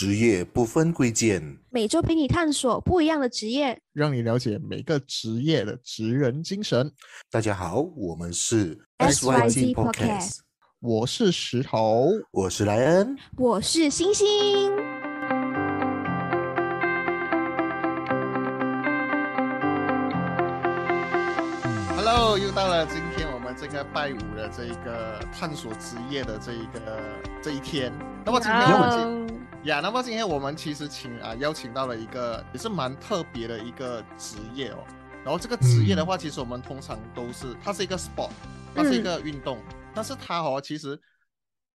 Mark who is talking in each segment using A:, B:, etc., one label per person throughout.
A: 职业不分贵贱，
B: 每周陪你探索不一样的职业，
C: 让你了解每个职业的职人精神。
A: 大家好，我们是
B: SYG Podcast，
C: 我是石头，
A: 我是莱恩，
B: 我是星星。
C: Hello，又到了今天我们这个拜五的这一个探索职业的这一个这一天。那么今天我们呀，那么今天我们其实请啊邀请到了一个也是蛮特别的一个职业哦。然后这个职业的话，其实我们通常都是它是一个 sport，它是一个运动，但是它哦其实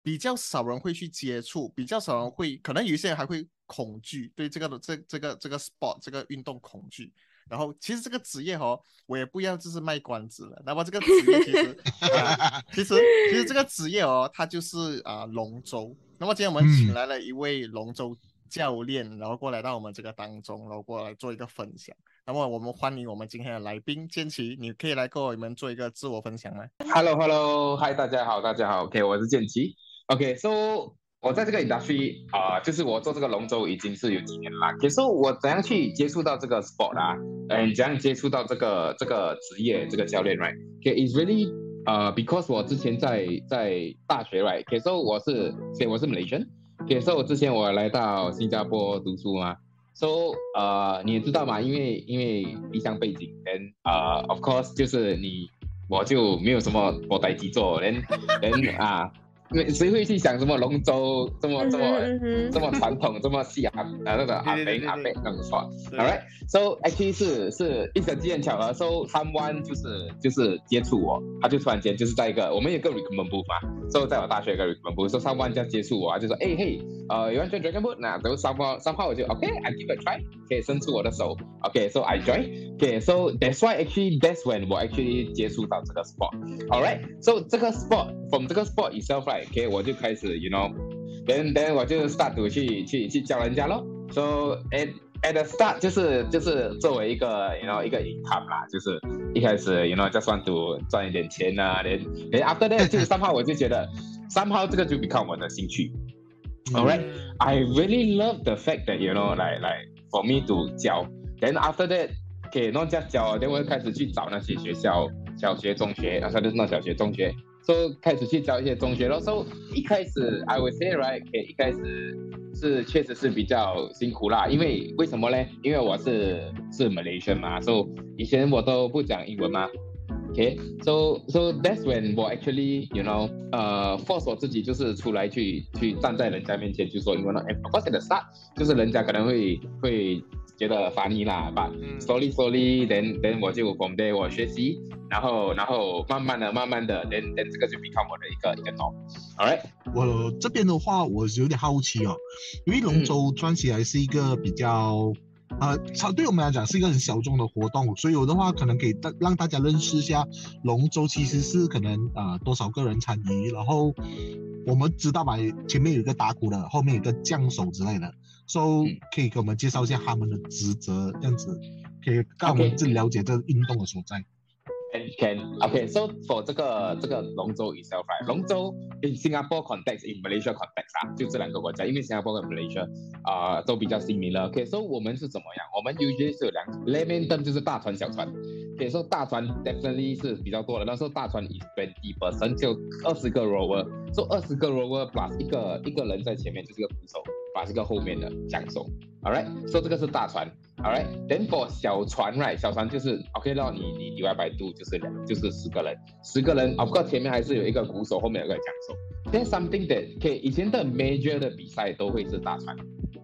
C: 比较少人会去接触，比较少人会，可能有一些人还会恐惧对这个的这这个这个 sport 这个运动恐惧。然后其实这个职业哦，我也不要就是卖关子了。那么这个职业其实，其实其实这个职业哦，它就是啊龙舟。那么今天我们请来了一位龙舟教练，然后过来到我们这个当中，然后过来做一个分享。那么我们欢迎我们今天的来宾建奇，你可以来跟我们做一个自我分享吗
D: ？Hello，Hello，Hi，大家好，大家好，OK，我是建奇，OK，So。我在这个 industry 啊，就是我做这个龙舟已经是有几年了。可是我怎样去接触到这个 sport 啊？嗯，怎样接触到这个这个职业这个教练？Right？Okay，is really 呃，because 我之前在在大学，Right？可是我是，所以我是 Malaysian。可是我之前我来到新加坡读书嘛，So 呃，你也知道嘛，因为因为离乡背景，then 呃，of course 就是你我就没有什么国代机做，then then 啊。谁会去想什么龙舟这么这么这么传统这么细啊啊那个阿北阿北那种说，All right，so actually 是是一个机缘巧合，so someone 就是就是接触我，他就突然间就是在一个我们有个 recruitment booth 嘛，so 在我大学一个 recruitment booth，so someone 这样接触我，他就说哎嘿，呃有人 join dragon boat，那都 somehow somehow 我就 OK，I give a try，可以伸出我的手，OK，so I join，OK，so that's why actually that's when 我 actually 接触到这个 sport，All right，so 这个 sport from 这个 sport itself right。OK，我就开始，you know，then then 我就 start to 去去去教人家咯。So at at the start 就是就是作为一个，you know，一个 income 啦，就是一开始，you know just one 赌赚一点钱啊，连连 after that 就是三号我就觉得三号这个就 become 我的兴趣。Alright，I really love the fact that you know like like for me to 教，then after that 给弄家教，then 我就开始去找那些学校，小学、中学，啊，就是那小学、中学。都开始去教一些中学了，So 一开始 I would say right，一开始是确实是比较辛苦啦，因为为什么呢？因为我是是 Malaysian 嘛，So 以前我都不讲英文嘛，OK，so so that's when 我 actually you know，呃，force 我自己就是出来去去站在人家面前去说英文了，of course the start 就是人家可能会会。觉得烦你啦，吧，slowly slowly，then then 我就 from there 我学习，然后然后慢慢的慢慢的，then then 这个就 become 我的一个一个 norm，alright。
E: 我这边的话，我有点好奇哦，因为龙舟转起来是一个比较，呃，它对我们来讲是一个很小众的活动，所以有的话可能给大让大家认识一下龙舟其实是可能呃多少个人参与，然后我们知道吧，前面有一个打鼓的，后面有个将手之类的。so 可以给我们介绍一下他们的职责，这样子可以让我们更了解这个运动的所在。
D: Can OK so for 这个这个龙舟 itself right 龙舟 in Singapore context in Malaysia context 啊，就这两个国家，因为新加坡和 Malaysia 啊都比较 similar。OK so 我们是怎么样？我们 usually 是有两种 l e m o n d 就是大船小船。OK so 大船 definitely 是比较多的，那时候大船 is twenty percent 就二十个 rower，so 二十个 rower plus 一个一个人在前面就是个扶手。把这个后面的讲手，All right，说这个是大船，All right，then for 小船，right，小船就是 OK，那你你你外百度就是两就是十个人，十个人，Of course 前面还是有一个鼓手，后面有个讲手。Then something that OK，以前的 major 的比赛都会是大船，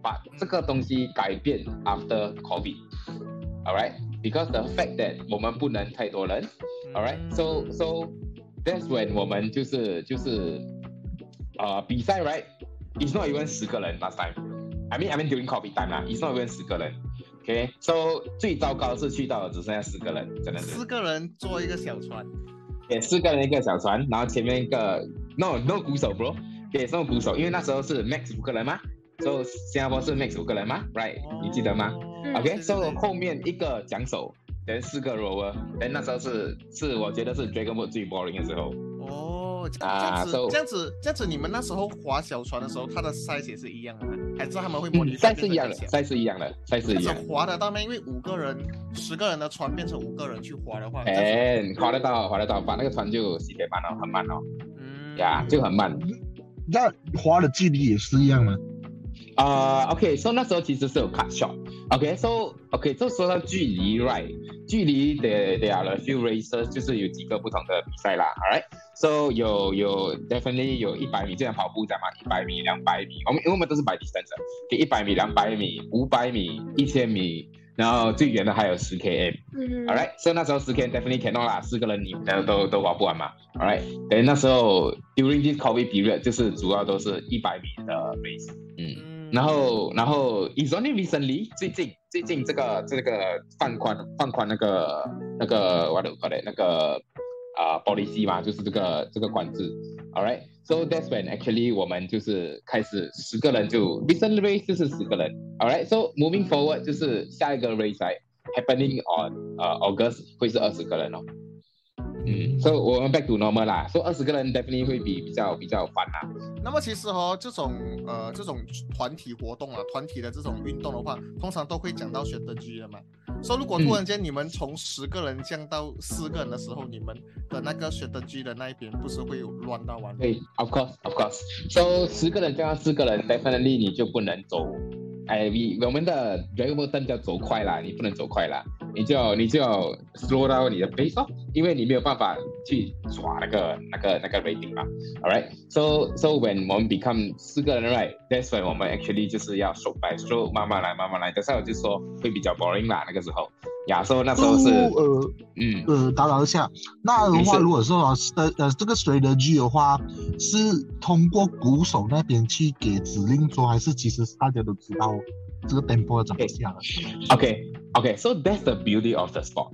D: 把这个东西改变 after COVID，All right，because the fact that 我们不能太多人，All right，so so that's when 我们就是就是啊比赛，right。It's not even 十个人 last time. I mean, I mean during COVID time 啦，It's not even 十个人。OK，so 最糟糕是去到只剩下四个人，真的是。
C: 四个人坐一个小船。
D: 对，四个人一个小船，然后前面一个 no no 鼓手，bro。对，是鼓手，因为那时候是 max 五个人嘛，so 新加坡是 max 五个人嘛，right？你记得吗？OK，so 后面一个桨手，等四个 rower，等那时候是是我觉得是 Dragon Boat 最 boring 的时候。
C: 哦。哦，这样子这样子，这样子，你们那时候划小船的时候，它的 size 也是一样的吗？还是他们会模
D: 嗯
C: 拟
D: ，size 是一样的
C: 这
D: ，size 是一样的，size 是一样
C: 样子。划得到吗？因为五个人、十个人的船变成五个人去划的话，
D: 哎，划得到，划得到，把那个船就洗得慢了，很慢哦，
C: 嗯
D: 呀，就很慢。
E: 那划的距离也是一样吗？
D: 啊、o k so 那时候其实是有 cut shot，OK，so OK，就说到距离，right，距离 there there are a few races，就是有几个不同的比赛啦，all right，so 有有 definitely 有一百米，这样跑步讲嘛，一百米、两百米，我们因为我们都是 by distance，给一百米、两百米、五百米、一千米，然后最远的还有十 km。
B: 嗯
D: ，all right，所以那时候十 km definitely cannot 啦，四个人你都都都玩不完嘛。，all right，等于那时候 during this COVID period 就是主要都是一百米的 race，嗯，
C: 嗯
D: 然后然后 is only recently 最近最近这个这个放宽放宽那个那个 what do you call it 那个啊、policy 嘛，就是这个这个管制。，all right。So that's when actually 我们就是开始十个人就 recent race 就是十个人。All right, so moving forward 就是下一个 race 来 happening on 呃 August 会是二十个人哦。嗯，所以我们 back to normal 啦，所以二十个人 definitely 会比比较比较烦啦。
C: 那么其实哦，这种呃这种团体活动啊，团体的这种运动的话，通常都会讲到选择局的嘛。所以如果突然间你们从十个人降到四个人的时候，你们的那个选择局的那一边不是会有乱到完？
D: 对，of course，of course。So 十个人降到四个人，definitely 你就不能走。哎，你我们的 Dragon Ball 灯叫走快啦，你不能走快啦，你就你就 slow down 你的 pace 哦，因为你没有办法去耍那个那个那个 rating 嘛。All right，so so when 我们 become 四个人，right，that's when 我们 actually 就是要 show by stroke 慢慢来慢慢来。但是我就说会比较 boring 啦，那个时候。亚洲那时候是
E: 都呃
D: 嗯
E: 呃打扰一下，那的话，如果说啊呃呃这个随的剧的话，是通过鼓手那边去给指令说，还是其实大家都知道这个 tempo 要怎么下了
D: ？Okay, okay. So that's the beauty of the sport.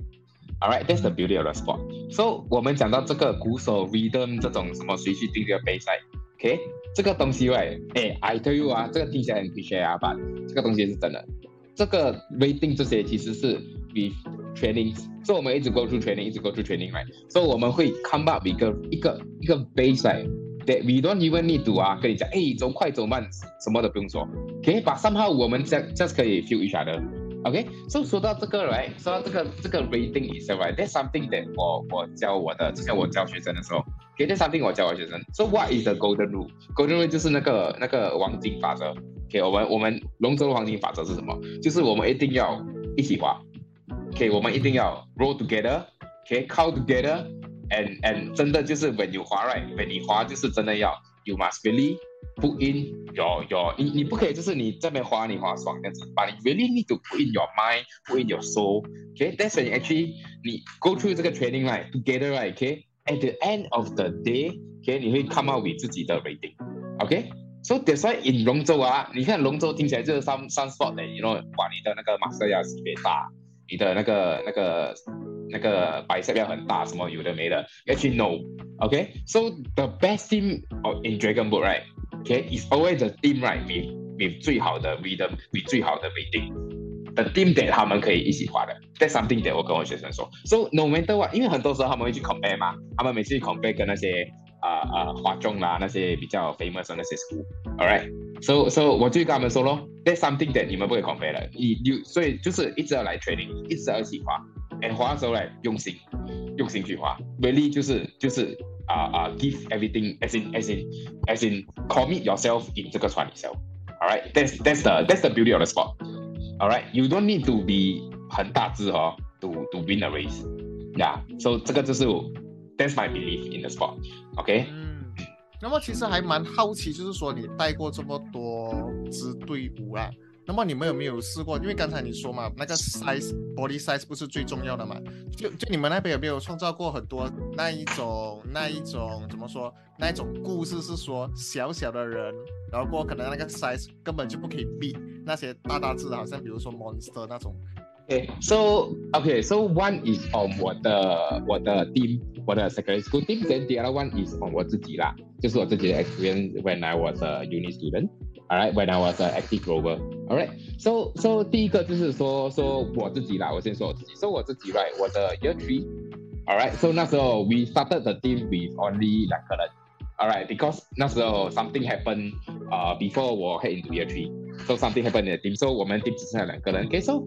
D: All right, that's the beauty of the sport. So 我们讲到这个鼓手 rhythm 这种什么随去定这个杯赛，OK？这个东西喂，哎，I tell you 啊，这个听起来很 cliché 啊，但这个东西是真的。这个 rating 这些其实是 with training，所以我们一直 go through training，一直 go through training，right？所以我们会 come up 一个一个一个 baseline，that we don't even need to 啊，跟你讲，哎，走快走慢，什么都不用说，OK？把 somehow 我们 just just 可以 feel each other。OK，所、以说到这个，right，说到这个这个 rating itself，right，that's something that 我我教我的，之前我教学生的时候，OK，that's something 我教我学生。So what is the golden rule？golden rule 就是那个那个黄金法则。OK，我们我们龙舟的黄金法则是什么？就是我们一定要一起滑。OK，我们一定要 roll together，OK，count together，and and 真的就是 when you 滑 right，when 你滑就是真的要 you must really put in your your 你你不可以就是你这边滑你滑爽这样子，but 你 really need to put in your mind，put in your soul，OK，that's when actually 你 go through 这个 training right together right，OK，at the end of the day，OK，你会 come out with 自己的 rating，OK。So that's why in 龙舟啊，你看龙舟听起来就是 some some sport 的，you know，哇，你的那个 muscle 要特别大， 你的那个那个那个 bicep 要很大，什么有的没的。Actually no，OK，so、the best team of in Dragon Boat right，OK，is always the team right with with 最好的 rhythm，with 最好的 rating。The team that 他们可以一起滑的，That's something that 我跟我学生说。So no matter what，因为很多时候他们会去 compare 嘛，他们每次去 compare 跟那些啊啊华中啦那些比较 famous 的那些 school，all right。so so 我就跟他们说咯，That's something that 你们不会 compare 的，你你所以就是一直要来 training，一直要一起滑，哎滑的时候来用心，用心去滑，really 就是就是啊啊、give everything as in as in as in commit yourself in 这个船里 self。Alright, that's that's the that's the beauty of the sport. Alright, you don't need to be 很大只哦，to to win a race. Yeah, so 这个就是 that's my belief in the sport. OK，
C: 嗯，那么其实还蛮好奇，就是说你带过这么多支队伍啊，那么你们有没有试过？因为刚才你说嘛，那个 size body size 不是最重要的嘛？就就你们那边有没有创造过很多那一种那一种怎么说？那一种故事是说小小的人，然后可能那个 size 根本就不可以 beat 那些大大只的，好像比如说 monster 那种。
D: Okay, so okay, so one is on 我的我的 team，我的 secondary school team, then the other one is on 我自己啦，就是我自己的 experience when I was a uni student. Alright, when I was an active rover. Alright, so so 第一个就是说说我自己啦，我先说我自己。So 我自己 right，我的 year three. Alright, so 那时候 we started the team with only 两个人 All right, because 那时候 something happened 啊、before 我 head into year three, so something happened in the team. So 我们 team 只剩下两个人。Okay, so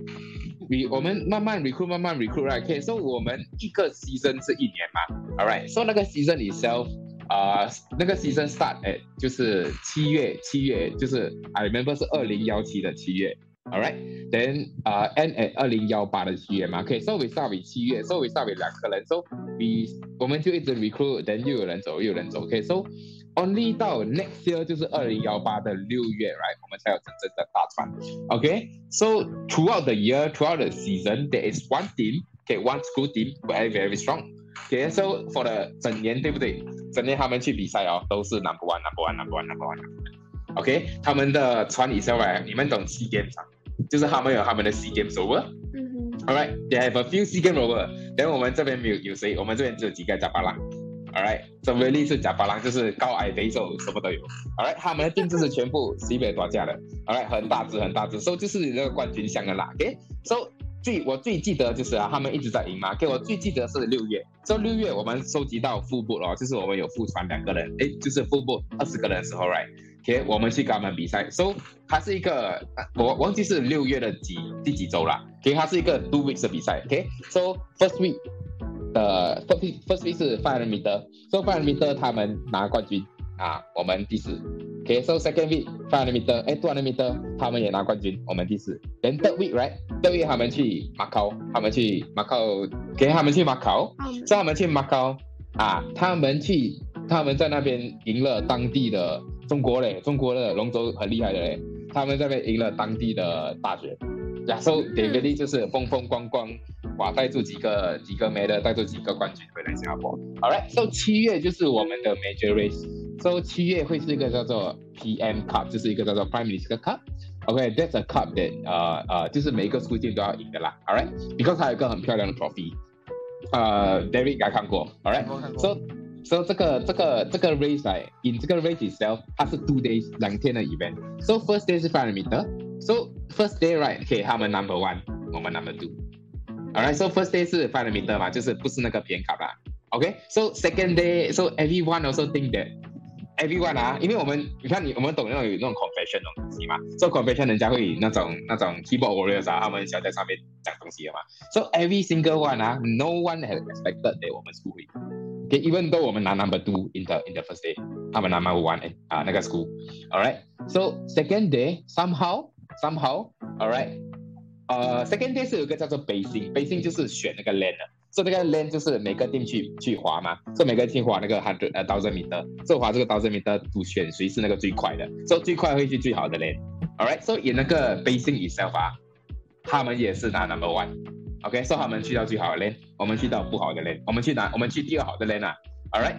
D: we 我们慢慢 recruit，慢慢 recruit right. Okay, so 我们一个 season 是一年嘛。All right, so 那个 season itself 啊、那个 season start 哎，就是七月，七月就是 I remember 是二零幺七的七月。All right, then 啊、end at 二零幺八的七月嘛。Okay, so we start with 七月，so we start with 两个人，so we 我们就一直 recruit，then 又有人走，又有人走。Okay, so only 到 next year 就是二零幺八的六月，right，我们才有真正的大船。Okay, so throughout the year, throughout the season, there is one team, okay, one school team very very strong. Okay, so for the 整年对不对？整年他们去比赛哦，都是 number one, number one, number one, number one. number one. OK，他们的船以上来，你们懂 Sea Games 啊？就是他们有他们的 Sea Games over。
B: 嗯哼
D: ，All right, they have a few Sea Games over. Then 我们这边没有有谁？我们这边只有几个加巴郎。All right, so really 是假巴郎，就是高矮肥瘦什么都有。All right，他们的定制是全部西北多价的。All right，很大只很大只，so 就是那个冠军相的啦。OK，so 最我最记得就是啊，他们一直在赢嘛。给我最记得是六月，so 六月我们收集到副部哦，就是我们有副船两个人，诶，就是副部二十个人的时候，right？OK，我们去跟他们比赛，so 它是一个呃我忘记是六月的几第几周啦。OK，它是一个 two weeks 的比赛。OK，so first week 的 first first five hundred meter，so five hundred meter 他们拿冠军啊，我们第四。OK，so second week five hundred meter，哎，two hundred meter 他们也拿冠军，我们第四。Then third week right，third week 他们去马考，他们去马考，OK，他们去马考，
B: 嗯
D: 所以他们去马考啊，他们去他们在那边赢了当地的中国嘞，中国的龙舟很厉害的嘞，他们在那边赢了当地的大学。呀，so they really 就是风风光光，哇，带住几个几个 medal，带住几个冠军回来新加坡。All right，so 七月就是我们的 major race，so 七月会是一个叫做 PM Cup，就是一个叫做 Prime Minister Cup。OK，that's、a cup that 呃呃，就是每一个 school team 都要赢的啦。All right，because 它有一个很漂亮的 trophy。呃，David 应该看过。All
C: 看过看过
D: right，so so 这个这个这个 race 来，in 这个 race itself，它是 two days 两天的 event。So first day 是 five hundred meter。So first day right？Okay，他们 number one，我们 number two。Alright，so first day 是 five hundred meter 嘛，就是不是那个偏卡啦。OK，so second day，so everyone also think that everyone 啊，因为我们你看你我们懂那种有那种 confession 那种东西嘛，so confession 人家会那种那种 keyboard warriors 啊，他们想在上面讲东西的嘛，so every single one 啊，no one has expected that 我们 school 会，OK，even though 我们拿 number two in the in the first day，他们拿 number one 哎啊那个 school，alright，so second day somehow somehow，alright。 呃，second day 是有个叫做 basing，basing 就是选那个 land 的，所以那个 land 就是每个 team 去去划嘛，所以每个 team 划那个 hundred 呃 thousand meter，所以划这个 thousand meter 主选谁是那个最快的，所以最快会去最好的 land，alright，所以那个 basing itself 啊，他们也是拿 number one，OK，所以他们去到最好的 land，我们去到不好的 land，我们去拿我们去第二好的 land 啊 All right，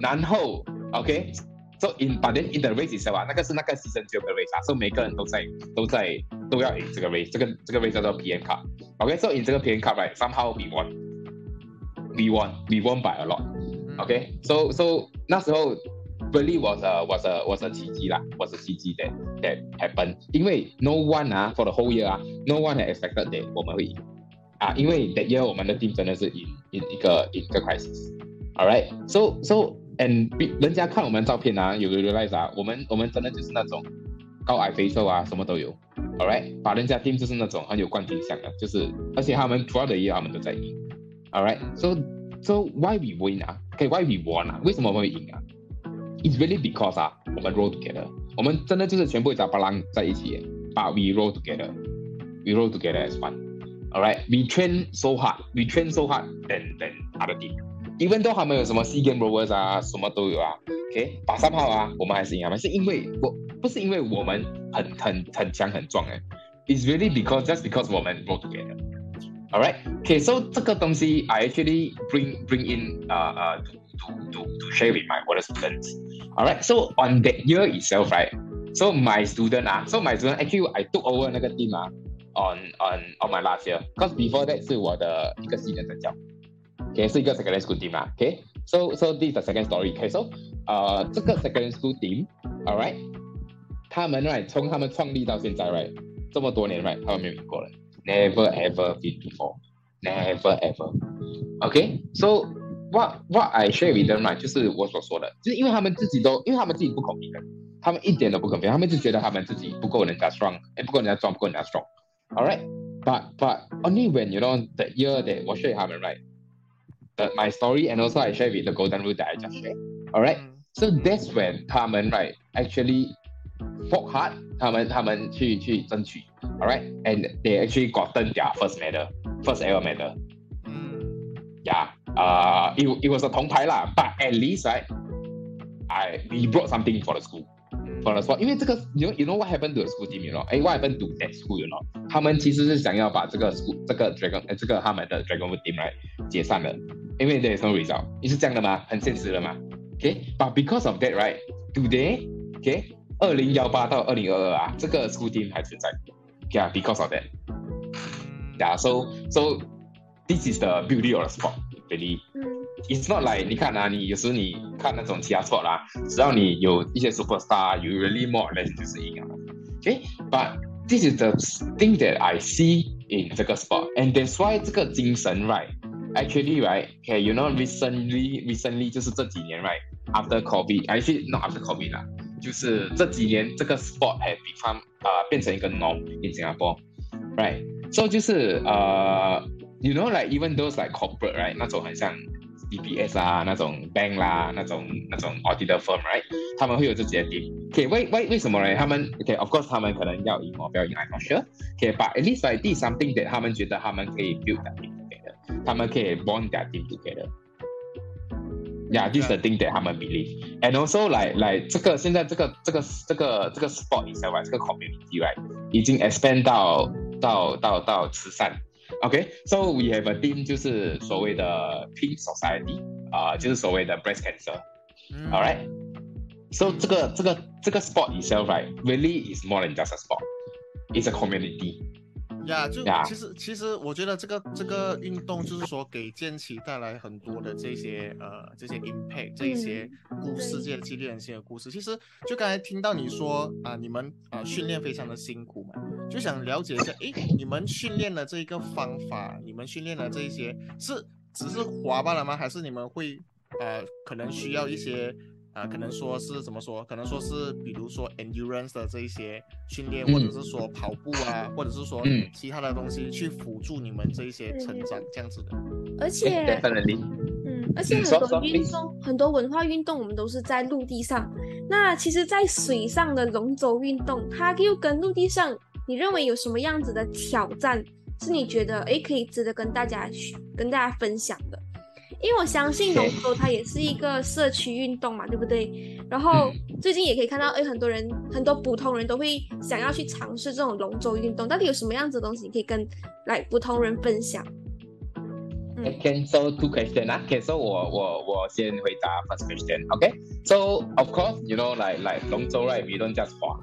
D: 然后 OK。So in but then in the race itself 啊，那个是那个 season 只有个 race 啊，所以每个人都在都在都要赢这个 race，这个这个 race 叫做 PM Cup。OK，so、in 这个 PM Cup right somehow we won, we won, we won by a lot. OK，so so 那时候 really was a was a was a 奇迹啦，was a 奇迹 that that happened。因为 no one 啊 for the whole year 啊，no one had expected that 我们会赢啊，因为 that year 我们的 team 真的是 in in 一个 in 一个 crisis。Alright，so so and 比人家看我们照片啊，有 realize 啊，我们我们真的就是那种高矮肥瘦啊，什么都有。All right，把人家 team 就是那种很有冠军相的，就是而且他们 throughout the year 他们都在赢。All right，so so why we win 啊？OK，why、we won 啊？为什么我们会赢啊？It's really because 啊，我们 roll together，我们真的就是全部找巴郎在一起，but we roll together，we roll together as one。All right，we train so hard，we train so hard than than other team。even though 他们有什么 Sea Game Rovers 啊，什么都有啊，OK，把三号啊，我们还是赢他们，是因为我 不是因为我们很很很强很壮哎，It's really because just because 我们 roll together。Alright，OK，so、这个东西 I actually bring bring in 呃、uh, 呃、uh, to to to to share with my 我的 students。Alright，so on that year itself right，so my student 啊，so my student actually I took over 那个 team 啊，on on on my last year，cause before that 是我的一个 senior 在教。OK，是一个 secondary school team 啦。OK，so so this is the second story。OK，so 呃，这个 secondary school team，all right， 他们 right 从他们创立到现在 right 这么多年 right 他们没有赢过人，never ever been before，never ever。OK，so what what I share with them right，就是我所说的，就是因为他们自己都，因为他们自己不 confident，他们一点都不 confident，他们就觉得他们自己不够人家 strong，哎，不够人家壮，不够人家 strong。Alright, but but only when you know the year that 我 share 他们 right, the my story and also I share with the golden rule that I just share. Alright,
C: 嗯
D: so that's when 他们 right actually fought hard，他们他们去去争取，alright, and they actually gotten their first medal, first ever medal.
C: 嗯
D: Yeah, uh, it, it was a 铜牌啦，but at least right, I we brought something for the school.
C: 嗯
D: for the sport，因为这个，you know you know what happened to the school team，you know，哎，what happened to that school，you know，他们其实是想要把这个 school 这个 dragon，呃，这个他们的 dragon boat team 来解散的，因为 there is no result，你是这样的吗？很现实的嘛，OK，but、because of that right，today，OK， 二零幺八到二零二二啊，这个 school team 还存在，yeah，because of that。
C: 嗯
D: Yeah, so so this is the beauty of the sport, really.
B: 嗯
D: It's not like 你看啊，你有时你看那种其他 sport 啦，只要你有一些 superstar, you really more or less 就是赢了。Okay, but this is the thing that I see in 这个 sport, and that's why 这个精神 right, actually right, okay, you know recently recently 就是这几年 right, after COVID, actually not after COVID 啦， 就是这几年这个 sport has become 啊、变成一个 norm in Singapore, right? So 就是呃、you know like even those like corporate right 那种很像 DPS 啊那种 bank 啦那种那种 auditor firm right 他们会有自己的 team。OK 为为为什么呢？他们 OK of course 他们可能要赢哦，不要赢 I'm not sure。OK but at least like this something that 他们觉得他们可以 build their team together，他们可以 bond their team together。Yeah, this is the thing that 他们 believe. And also like like 这个现在这个这个这个这个 sport itself right，这个 community right 已经 expand 到到到到慈善。OK，so、we have a team 就是所谓的 Pink Society 啊、就是所谓的 breast cancer。
C: 嗯
D: All right. So 这个这个这个 sport itself right really is more than just a sport. It's a community.
C: 呀就
D: 呀
C: 其实其实我觉得这个这个运动就是说给剑奇带来很多的这些呃这些 impact 这一些故事，
B: 对
C: 这些激励人心的故事。其实就刚才听到你说啊、你们啊、训练非常的辛苦嘛，就想了解一下，诶，你们训练的这一个方法，你们训练的这一些是只是滑罢了吗？还是你们会呃可能需要一些？啊、可能说是怎么说？可能说是，比如说 endurance 的这一些训练，
D: 嗯
C: 或者是说跑步啊，或者是说
D: 嗯
C: 其他的东西去辅助你们这一些成长，这样子的。
B: 而且
D: Definitely.
B: 嗯，而且很多运动，很多文化运动，我们都是在陆地上。那其实，在水上的龙舟运动，它又跟陆地上，你认为有什么样子的挑战，是你觉得诶可以值得跟大家去跟大家分享的？因为我相信龙舟它也是一个社区运动嘛，对不对？然后最近也可以看到，诶，很多人很多普通人都会想要去尝试这种龙舟运动，到底有什么样子的东西你可以跟来普通人分享？嗯
D: Okay, so two question 啊。Okay, so 我我我先回答 first question. Okay, so of course you know like like 龙舟 right, we don't just 划。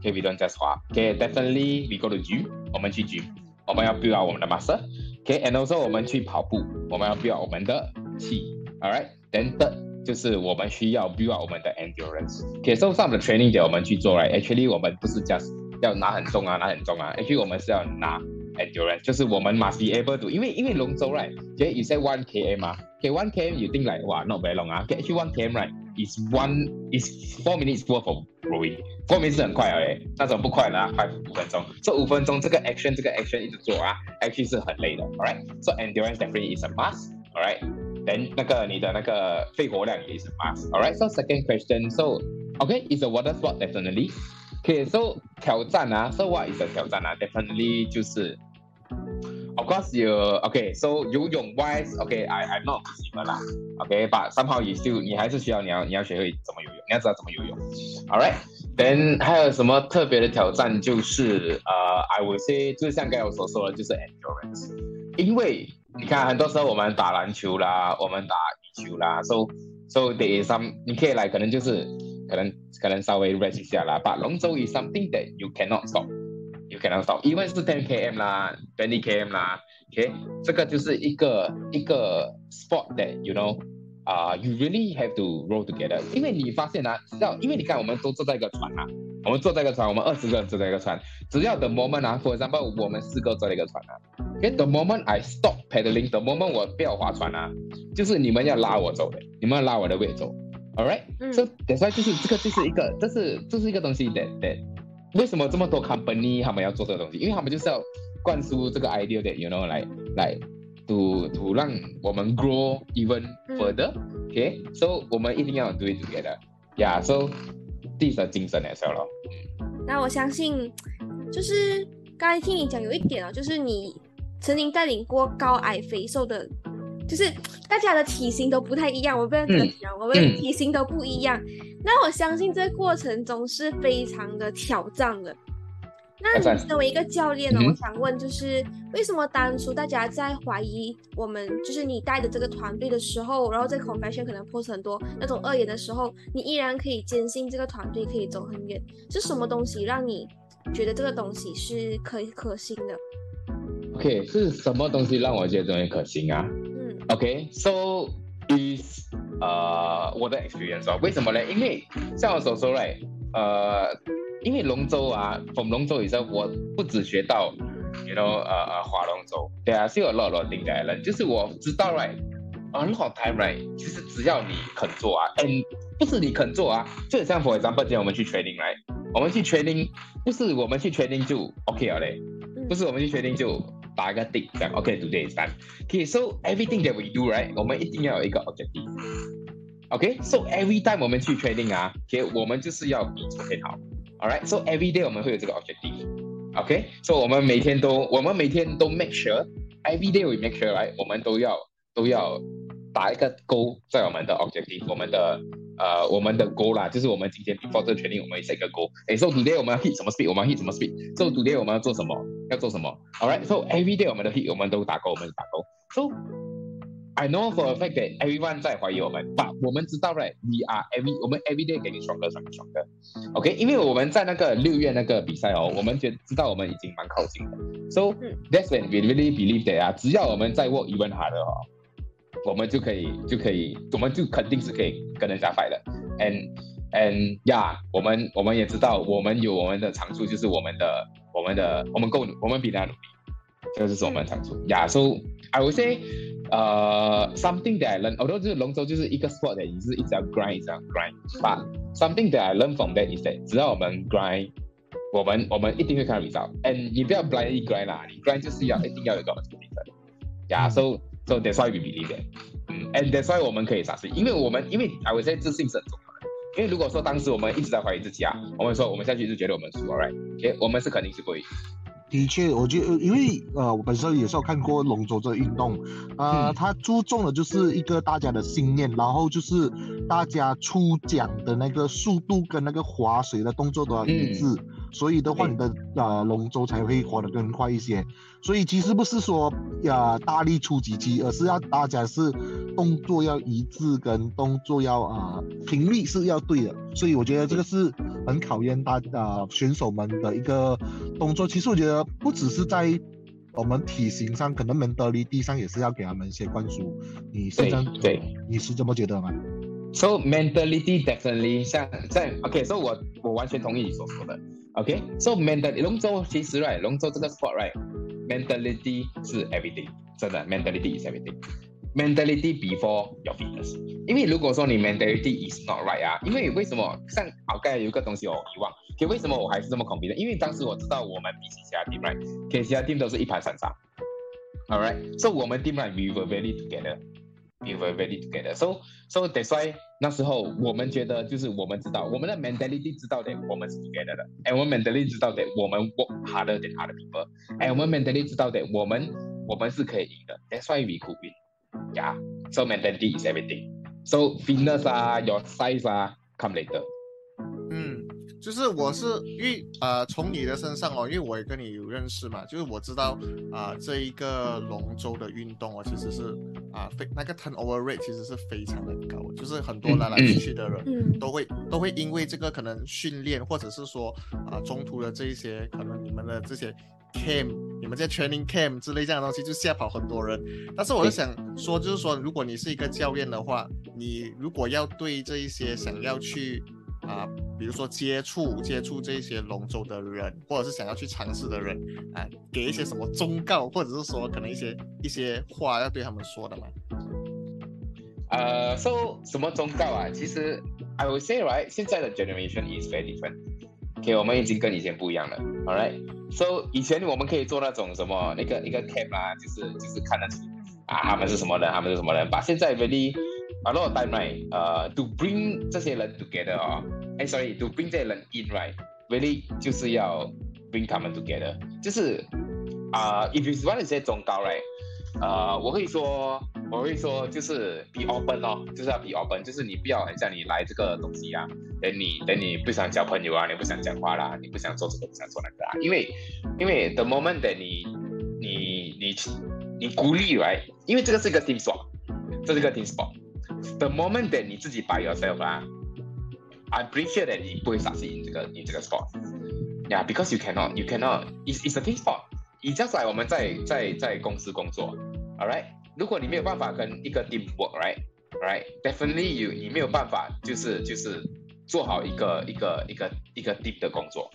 D: Okay, we don't just 划。Okay, definitely we go to gym，我们去 gym，我们要 build up 我们的 muscle。Okay, and also 我们去跑步，我们要 build 我们的气，All right，then third 就是我们需要 build 我们的 endurance。Okay, so some of the training that 我们去做 right，actually 我们不是 just 要拿很重啊，拿很重啊，actually 我们是要拿 endurance，就是我们 must be able to，因为因为龙舟 right。Okay, you say one km 啊，OK，one km you think like 哇，not very long 啊，Okay, actually one km right is one is four minutes worth of rowing。four minutes 是很快而已，那种不快的啊，快五分钟。这五分钟这个 action 这个 action 一直做啊，actually 是很累的，alright。So endurance definitely is a must，alright。Then 那个你的那个肺活量也是 must，alright。So second question, so okay, is a water sport definitely. Okay, so 挑战啊，so what is a 挑战啊？Definitely 就是 ，of course you okay. So 游泳 wise, okay, I I'm not 喜欢啦，okay, but somehow you still 你还是需要你要你要学会怎么游泳，你要知道怎么游泳 All right. Then 还有什么特别的挑战？就是呃、i would say 就是像刚才我所说的，就是 endurance。因为你看，很多时候我们打篮球啦，我们打羽球啦，so so there is some 你可以来，可能就是可能可能稍微 rest 一下啦。But 龙舟 is something that you cannot stop。You cannot stop，因为是 ten km 啦，twenty km 啦，OK，这个就是一个一个 sport that you know，啊、y o u really have to roll together。因为你发现啊，只要，因为你看我们都坐在一个船啊我们坐在一个船，我们二十个人坐在一个船，只要 the moment 啊，for example，我们四个坐在一个船啊，OK，the moment I stop paddling，the moment 我不要划船啊，就是你们要拉我走的，你们要拉我的位走，All right，so that's why 就是这个就是一个，这是这是一个东西，that that 为什么这么多 company 他们要做这个东西？因为他们就是要灌输这个 idea that you know 来来 to to 让我们 grow even further，OK，so 我们一定要 do it together，yeah，so 第的精神来说咯。
B: 那我相信，就是刚才听你讲有一点哦，就是你曾经带领过高矮肥瘦的，就是大家的体型都不太一样。我不能这么讲，我们体型都不一样。那我相信这过程中是非常的挑战的。那你身为一个教练呢，我想问，就是为什么当初大家在怀疑我们，就是你带的这个团队的时候，然后在 confession 可能 post 很多那种恶言的时候，你依然可以坚信这个团队可以走很远？是什么东西让你觉得这个东西是可以可行的
D: ？OK，是什么东西让我觉得东西可行啊？嗯，OK，so 是呃我的 experience 啊、哦，为什么呢？因为像我所说嘞，呃，因为龙舟啊，从龙舟以后，我不只学到，you know，呃呃划龙舟，对啊，是有乐乐定改了，就是我知道嘞，a lot time right，其实只要你肯做啊，and 不是你肯做啊，就像 for example，我们去 training 来，我们去 training，不是我们去 training 就 OK 了嘞，不是我们去 training 就。打一个 tick，讲 OK，today is done，OK，so everything that we do right，我们一定要有一个 objective，OK，so every time 我们去 training 啊，OK，我们就是要比昨天好。All right, so every day 我们会有这个 objective，OK，so 我们每天都我们每天都 make sure，every day we make sure，right，我们都要都要打一个勾在我们的 objective，我们的呃我们的 goal 啦，就是我们今天 before 这个权利，我们 set 一个 goal，哎，so today 我们要 hit 什么 speed，我们要 hit 什么 speed，so today 我们要做什么，要做什么，All right, so every day 我们的 hit 我们都打勾，我们打勾，so。I know for a fact that everyone 在怀疑我们，but 我们知道，right？We are every 我们 every day 给你爽的爽的爽的，OK？因为我们在那个六月那个比赛哦，我们觉知道我们已经蛮靠近的，so that's when we really believe that 啊，只要我们在 work even harder 哦，我们就可以就可以，我们就肯定是可以跟人家 fight 的，and and yeah，我们我们也知道，我们有我们的长处，就是我们的我们的我们够我们比他努力，这就是我们的长处，yeah，so I would say。呃，something that I learn，好多就是龙舟就是一个 sport 的，也是一直要 grind，一直要 grind。But something that I learn from that is that 只要我们 grind，我们我们一定会看到 result。And 你不要 blindly grind 啦，你 grind 就是要一定要有一个 result。Yeah，so so that's why we believe。嗯，and that's why 我们可以 succeed，因为我们因为 I would say 自信是很重要的。因为如果说当时我们一直在怀疑自己啊，我们说我们下去是觉得我们输，alright？OK，我们是肯定是不会。
E: 的确，我觉得，因为呃，我本身也是有看过龙舟这个运动，呃，它注重的就是一个大家的信念，然后就是大家出桨的那个速度跟那个划水的动作都要一致。所以的话，你的呃龙舟才会滑得更快一些。所以其实不是说呀大力出几击，而是要大家是动作要一致，跟动作要啊频率是要对的。所以我觉得这个是很考验大啊选手们的一个动作。其实我觉得不只是在我们体型上，可能 mentality 上也是要给他们一些灌输。你是这样
D: 对，
E: 你是这么觉得吗
D: ？So mentality definitely 像在 OK，所以我我完全同意你所说的。OK，so mentality 龙舟其实 right，龙舟这个 sport right，mentality 是 everything，真的 mentality is everything。mentality before your fitness，因为如果说你 mentality is not right 啊，因为为什么像我刚才有一个东西我遗忘，可为什么我还是这么 confident？因为当时我知道我们比起其他 team right，其他 team 都是一盘散沙，All right，so 我们 team right we were very together。We were ready together. So, so that's why 那时候我们觉得就是我们知道我们的 mentality 知道的我们是 together 的，and 我们 mentality 知道的我们 work harder than other people. And 我们 mentality 知道的我们我们是可以赢的。That's why we could win. Yeah. So mentality is everything. So fitness 啊，your size 啊，come later.
C: 就是我是因为呃从你的身上哦，因为我也跟你有认识嘛，就是我知道啊这一个龙舟的运动哦，其实是啊非那个 turnover rate 其实是非常的高，就是很多来来去去的人都会都会因为这个可能训练或者是说啊中途的这一些可能你们的这些 camp，你们在 training camp 之类这样的东西就吓跑很多人。但是我就想说，就是说如果你是一个教练的话，你如果要对这一些想要去啊，比如说接触接触这些龙舟的人，或者是想要去尝试的人啊，给一些什么忠告，或者是说可能一些一些话要对他们说的嘛？
D: 呃，so 什么忠告啊？其实 I would say right，现在的 generation is very different。OK，我们已经跟以前不一样了。All right，so 以前我们可以做那种什么那个一个 camp 啊，就是就是看得起啊，他们是什么人，他们是什么人。把现在 really a lot of time right，呃，to bring 这些人 together 啊，哎，sorry，to bring 这些人 in right，really 就是要 bring 他们 together，就是啊，if you want to say 忠告 right，呃，我会说。我会说，就是 be open 哦，就是要 be open，就是你不要很像你来这个东西啊，等你等你不想交朋友啊，你不想讲话啦，你不想做这个不想做那个啊，因为因为 the moment that 你你你你鼓励来，因为这个是一个 team sport，这是个 team The moment that 你自己 by yourself 啊，I'm pretty sure that 你不会 succeed in 这个 in 这个 sport，yeah，because you cannot you cannot it's it's a team sport，i just like 我们在在在公司工作，all right。如果你没有办法跟一个 team work，right，right，definitely you 你没有办法，就是就是做好一个一个一个一个 team 的工作。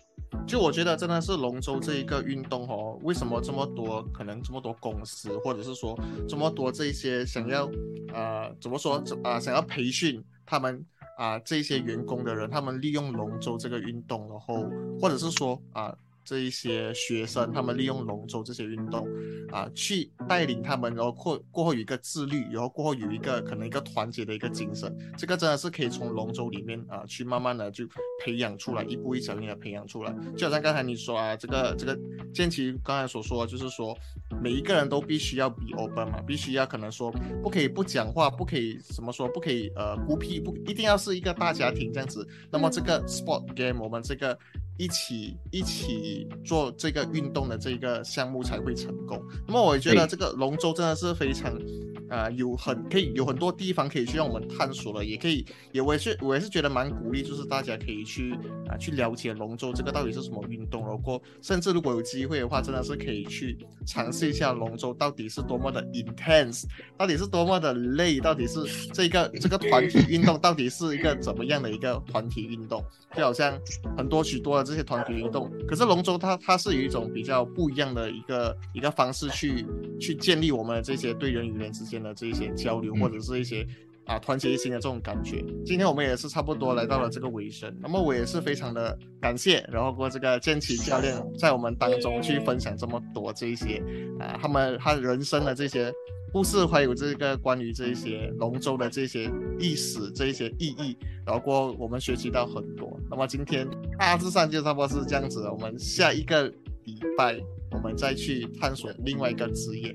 C: 就我觉得真的是龙舟这一个运动哦，为什么这么多可能这么多公司，或者是说这么多这些想要呃怎么说啊想要培训他们啊这些员工的人，他们利用龙舟这个运动，然后或者是说啊。这一些学生，他们利用龙舟这些运动，啊，去带领他们，然后过过后有一个自律，然后过后有一个可能一个团结的一个精神，这个真的是可以从龙舟里面啊，去慢慢的就培养出来，一步一脚印的培养出来。就好像刚才你说啊，这个这个建奇刚才所说，就是说每一个人都必须要 be open 嘛，必须要可能说不可以不讲话，不可以怎么说，不可以呃孤僻，不一定要是一个大家庭这样子。那么这个 sport game 我们这个。一起一起做这个运动的这个项目才会成功。那么我觉得这个龙舟真的是非常，啊，有很可以有很多地方可以去让我们探索了，也可以也我也是我也是觉得蛮鼓励，就是大家可以去啊去了解龙舟这个到底是什么运动，然后甚至如果有机会的话，真的是可以去尝试一下龙舟到底是多么的 intense，到底是多么的累，到底是这个这个团体运动到底是一个怎么样的一个团体运动，就好像很多许多。这些团体运动，可是龙舟它它是有一种比较不一样的一个一个方式去去建立我们这些对人与人之间的这些交流，或者是一些啊团结一心的这种感觉。今天我们也是差不多来到了这个尾声，那么我也是非常的感谢，然后过这个剑奇教练在我们当中去分享这么多这一些啊他们他人生的这些。故事还有这个关于这一些龙舟的这些历史、这一些意义，然后过我们学习到很多。那么今天大致上就差不多是这样子了。我们下一个礼拜我们再去探索另外一个职业。